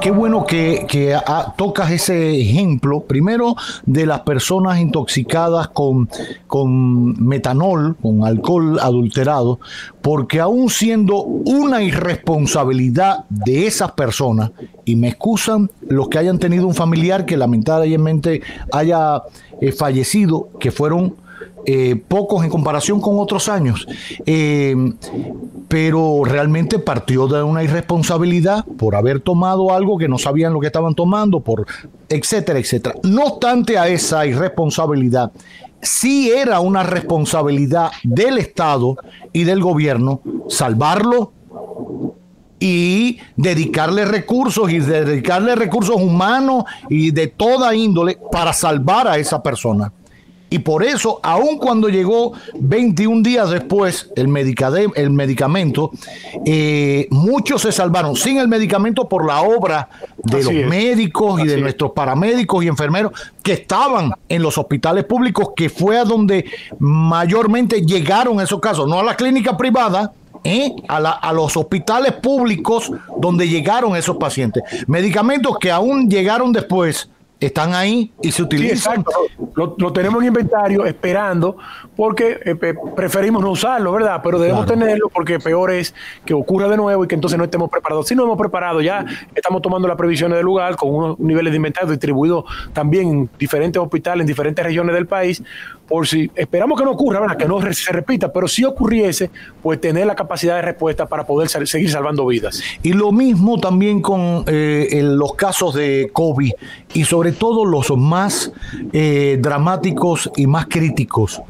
qué bueno que, tocas ese ejemplo, primero de las personas intoxicadas con, con metanol, con alcohol adulterado, porque aún siendo una irresponsabilidad de esas personas, y me excusan los que hayan tenido un familiar que lamentablemente haya eh, fallecido, que fueron eh, pocos en comparación con otros años, eh, pero realmente partió de una irresponsabilidad por haber tomado algo que no sabían lo que estaban tomando, por etcétera, etcétera. No obstante a esa irresponsabilidad, sí era una responsabilidad del Estado y del gobierno salvarlo y dedicarle recursos y dedicarle recursos humanos y de toda índole para salvar a esa persona. Y por eso, aun cuando llegó 21 días después el, el medicamento, eh, muchos se salvaron sin el medicamento por la obra de los médicos y de nuestros paramédicos y enfermeros que estaban en los hospitales públicos, que fue a donde mayormente llegaron esos casos, no a la clínica privada, ¿eh? a, a, los hospitales públicos donde llegaron esos pacientes. Medicamentos que aún llegaron después están ahí y se utilizan. lo, tenemos en inventario esperando porque eh, preferimos no usarlo, ¿verdad? Pero debemos tenerlo porque peor es que ocurra de nuevo y que entonces no estemos preparados. Si no hemos preparado, ya estamos tomando las previsiones del lugar con unos niveles de inventario distribuidos también en diferentes hospitales, en diferentes regiones del país, por si esperamos que no ocurra, ¿verdad? que no se repita, pero si ocurriese, pues tener la capacidad de respuesta para poder seguir salvando vidas. Y lo mismo también con eh, los casos de COVID y sobre todo los más eh, dramáticos y más críticos.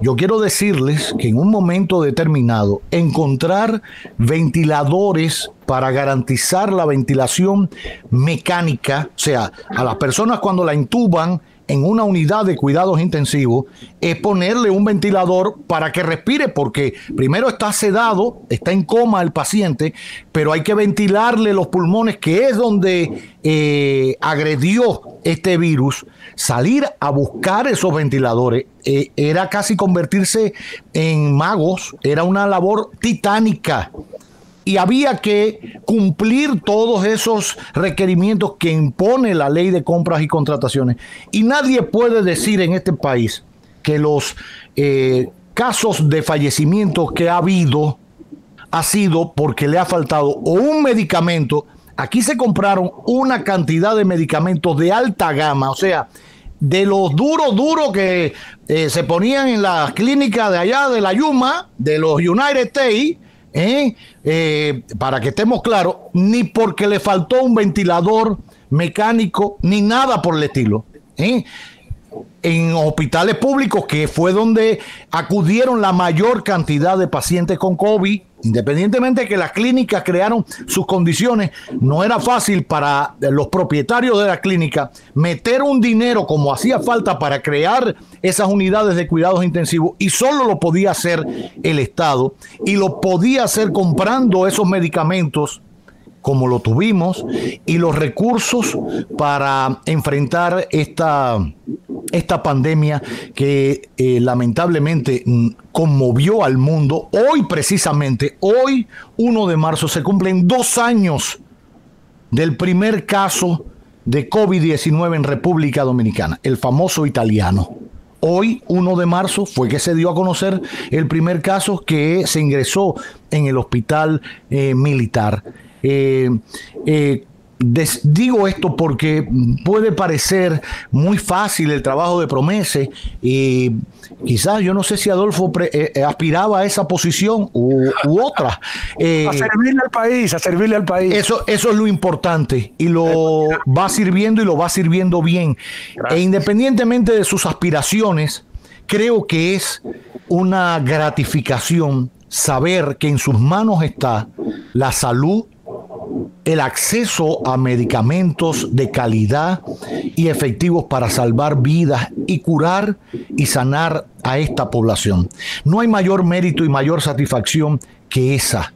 Yo quiero decirles que en un momento determinado encontrar ventiladores para garantizar la ventilación mecánica, o sea, a las personas cuando la intuban en una unidad de cuidados intensivos es ponerle un ventilador para que respire, porque primero está sedado, está en coma el paciente, pero hay que ventilarle los pulmones, que es donde eh, agredió este virus. Salir a buscar esos ventiladores eh, era casi convertirse en magos, era una labor titánica y había que cumplir todos esos requerimientos que impone la ley de compras y contrataciones. Y nadie puede decir en este país que los eh, casos de fallecimientos que ha habido ha sido porque le ha faltado un medicamento. Aquí se compraron una cantidad de medicamentos de alta gama, o sea, de los duros, duros que eh, se ponían en las clínicas de allá de la Yuma, de los United States, ¿eh? Eh, para que estemos claros, ni porque le faltó un ventilador mecánico, ni nada por el estilo. ¿eh? En hospitales públicos, que fue donde acudieron la mayor cantidad de pacientes con COVID, Independientemente de que las clínicas crearon sus condiciones, no era fácil para los propietarios de la clínica meter un dinero como hacía falta para crear esas unidades de cuidados intensivos y solo lo podía hacer el Estado y lo podía hacer comprando esos medicamentos como lo tuvimos y los recursos para enfrentar esta, esta pandemia que eh, lamentablemente mm, conmovió al mundo. Hoy precisamente, hoy 1 de marzo, se cumplen dos años del primer caso de COVID-19 en República Dominicana, el famoso italiano. Hoy, 1 de marzo, fue que se dio a conocer el primer caso que se ingresó en el hospital eh, militar. Eh, eh, digo esto porque puede parecer muy fácil el trabajo de Promese y quizás yo no sé si Adolfo eh, aspiraba a esa posición u, otra. a servirle al país, a servirle al país. Eso, eso es lo importante y lo va sirviendo y lo va sirviendo bien. E independientemente de sus aspiraciones, creo que es una gratificación saber que en sus manos está la salud, el acceso a medicamentos de calidad y efectivos para salvar vidas y curar y sanar a esta población. No hay mayor mérito y mayor satisfacción que esa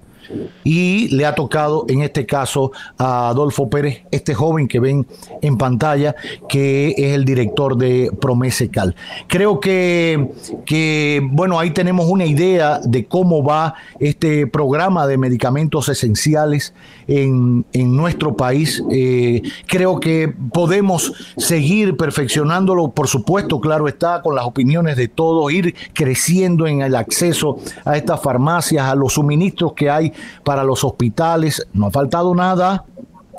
y le ha tocado en este caso a Adolfo Pérez, este joven que ven en pantalla, que es el director de Promesecal. Creo que, que, bueno, ahí tenemos una idea de cómo va este programa de medicamentos esenciales en, nuestro país. Eh, creo que podemos seguir perfeccionándolo, por supuesto, claro está, con las opiniones de todos, ir creciendo en el acceso a estas farmacias, a los suministros que hay para los hospitales, no ha faltado nada.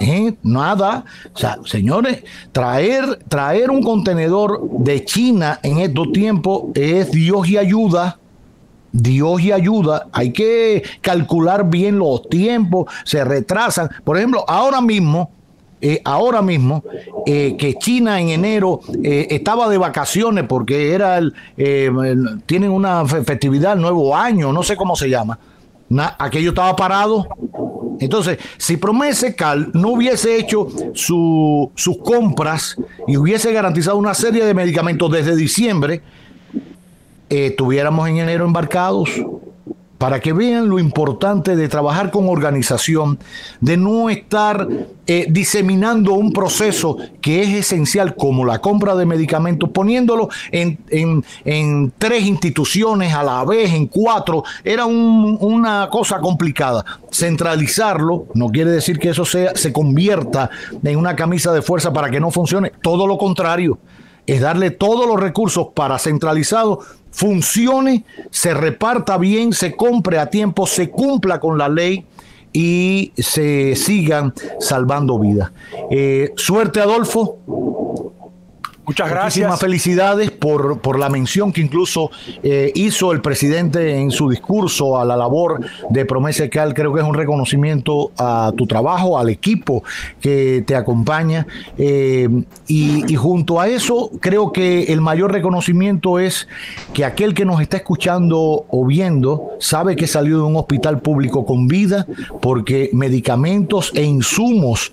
¿eh? Nada, o sea, señores, traer, traer un contenedor de China en estos tiempos es Dios y ayuda. Dios y ayuda, hay que calcular bien los tiempos, se retrasan. Por ejemplo, ahora mismo, eh, ahora mismo, eh, que China en enero estaba de vacaciones porque era el, tienen una festividad, el nuevo año, no sé cómo se llama aquello estaba parado. Entonces, si Promesecal no hubiese hecho sus compras y hubiese garantizado una serie de medicamentos desde diciembre, eh, estuviéramos en enero embarcados para que vean lo importante de trabajar con organización, de no estar eh, diseminando un proceso que es esencial como la compra de medicamentos, poniéndolo en, en, tres instituciones a la vez, en cuatro, era una cosa complicada. Centralizarlo no quiere decir que eso sea, se convierta en una camisa de fuerza para que no funcione, todo lo contrario es darle todos los recursos para centralizado funcione, se reparta bien, se compre a tiempo, se cumpla con la ley y se sigan salvando vidas. Eh, suerte, Adolfo. Muchas gracias. Muchísimas felicidades por, por la mención que incluso eh, hizo el presidente en su discurso a la labor de Promesa Cal. Creo que es un reconocimiento a tu trabajo, al equipo que te acompaña. Eh, y, junto a eso, creo que el mayor reconocimiento es que aquel que nos está escuchando o viendo sabe que salió de un hospital público con vida porque medicamentos e insumos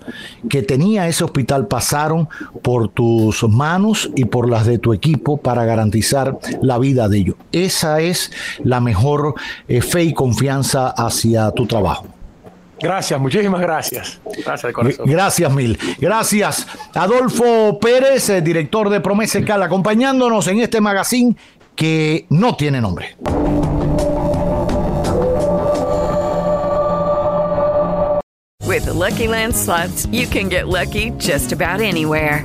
que tenía ese hospital pasaron por tus manos y por las de tu equipo para garantizar la vida de ellos. Esa es la mejor eh, fe y confianza hacia tu trabajo. Gracias, muchísimas gracias. Gracias corazón. Gracias mil. Gracias. Adolfo Pérez, eh, director de Promesa Cal, acompañándonos en este magazine que no tiene nombre. With the Lucky Land slots, you can get lucky just about anywhere.